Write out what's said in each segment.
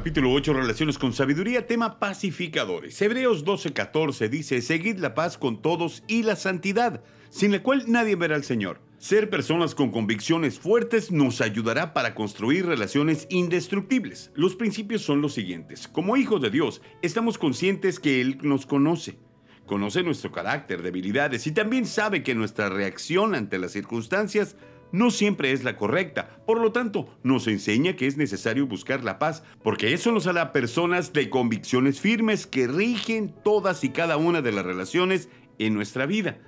Capítulo 8, Relaciones con Sabiduría, tema pacificadores. Hebreos 12:14 dice, Seguid la paz con todos y la santidad, sin la cual nadie verá al Señor. Ser personas con convicciones fuertes nos ayudará para construir relaciones indestructibles. Los principios son los siguientes. Como hijos de Dios, estamos conscientes que Él nos conoce. Conoce nuestro carácter, debilidades y también sabe que nuestra reacción ante las circunstancias no siempre es la correcta. Por lo tanto, nos enseña que es necesario buscar la paz, porque eso nos hará personas de convicciones firmes que rigen todas y cada una de las relaciones en nuestra vida.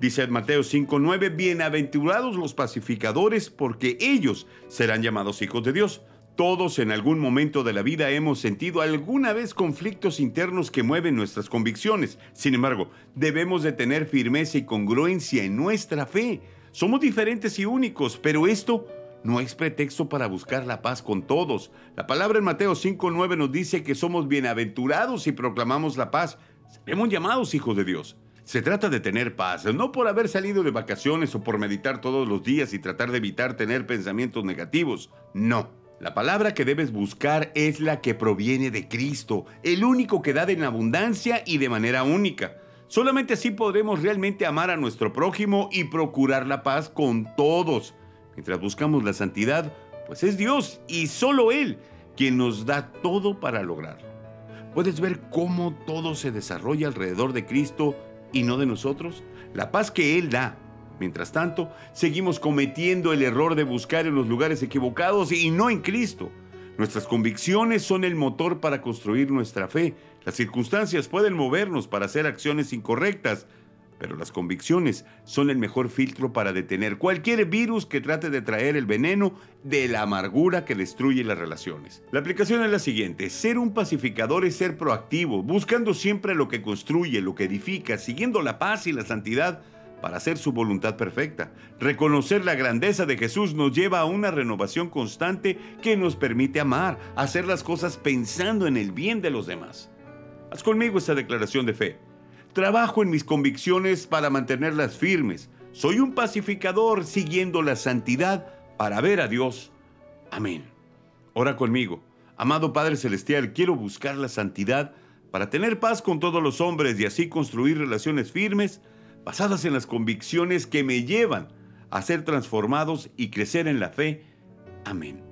Dice Mateo 5:9, bienaventurados los pacificadores, porque ellos serán llamados hijos de Dios. Todos en algún momento de la vida hemos sentido alguna vez conflictos internos que mueven nuestras convicciones. Sin embargo, debemos de tener firmeza y congruencia en nuestra fe. Somos diferentes y únicos, pero esto no es pretexto para buscar la paz con todos. La palabra en Mateo 5.9 nos dice que somos bienaventurados si proclamamos la paz. Seremos llamados hijos de Dios. Se trata de tener paz, no por haber salido de vacaciones o por meditar todos los días y tratar de evitar tener pensamientos negativos. No. La palabra que debes buscar es la que proviene de Cristo, el único que da en abundancia y de manera única. Solamente así podremos realmente amar a nuestro prójimo y procurar la paz con todos. Mientras buscamos la santidad, pues es Dios y solo Él quien nos da todo para lograrlo. ¿Puedes ver cómo todo se desarrolla alrededor de Cristo y no de nosotros? La paz que Él da. Mientras tanto, seguimos cometiendo el error de buscar en los lugares equivocados y no en Cristo. Nuestras convicciones son el motor para construir nuestra fe. Las circunstancias pueden movernos para hacer acciones incorrectas, pero las convicciones son el mejor filtro para detener cualquier virus que trate de traer el veneno de la amargura que destruye las relaciones. La aplicación es la siguiente, ser un pacificador es ser proactivo, buscando siempre lo que construye, lo que edifica, siguiendo la paz y la santidad para hacer su voluntad perfecta. Reconocer la grandeza de Jesús nos lleva a una renovación constante que nos permite amar, hacer las cosas pensando en el bien de los demás. Haz conmigo esta declaración de fe. Trabajo en mis convicciones para mantenerlas firmes. Soy un pacificador siguiendo la santidad para ver a Dios. Amén. Ora conmigo. Amado Padre Celestial, quiero buscar la santidad para tener paz con todos los hombres y así construir relaciones firmes basadas en las convicciones que me llevan a ser transformados y crecer en la fe. Amén.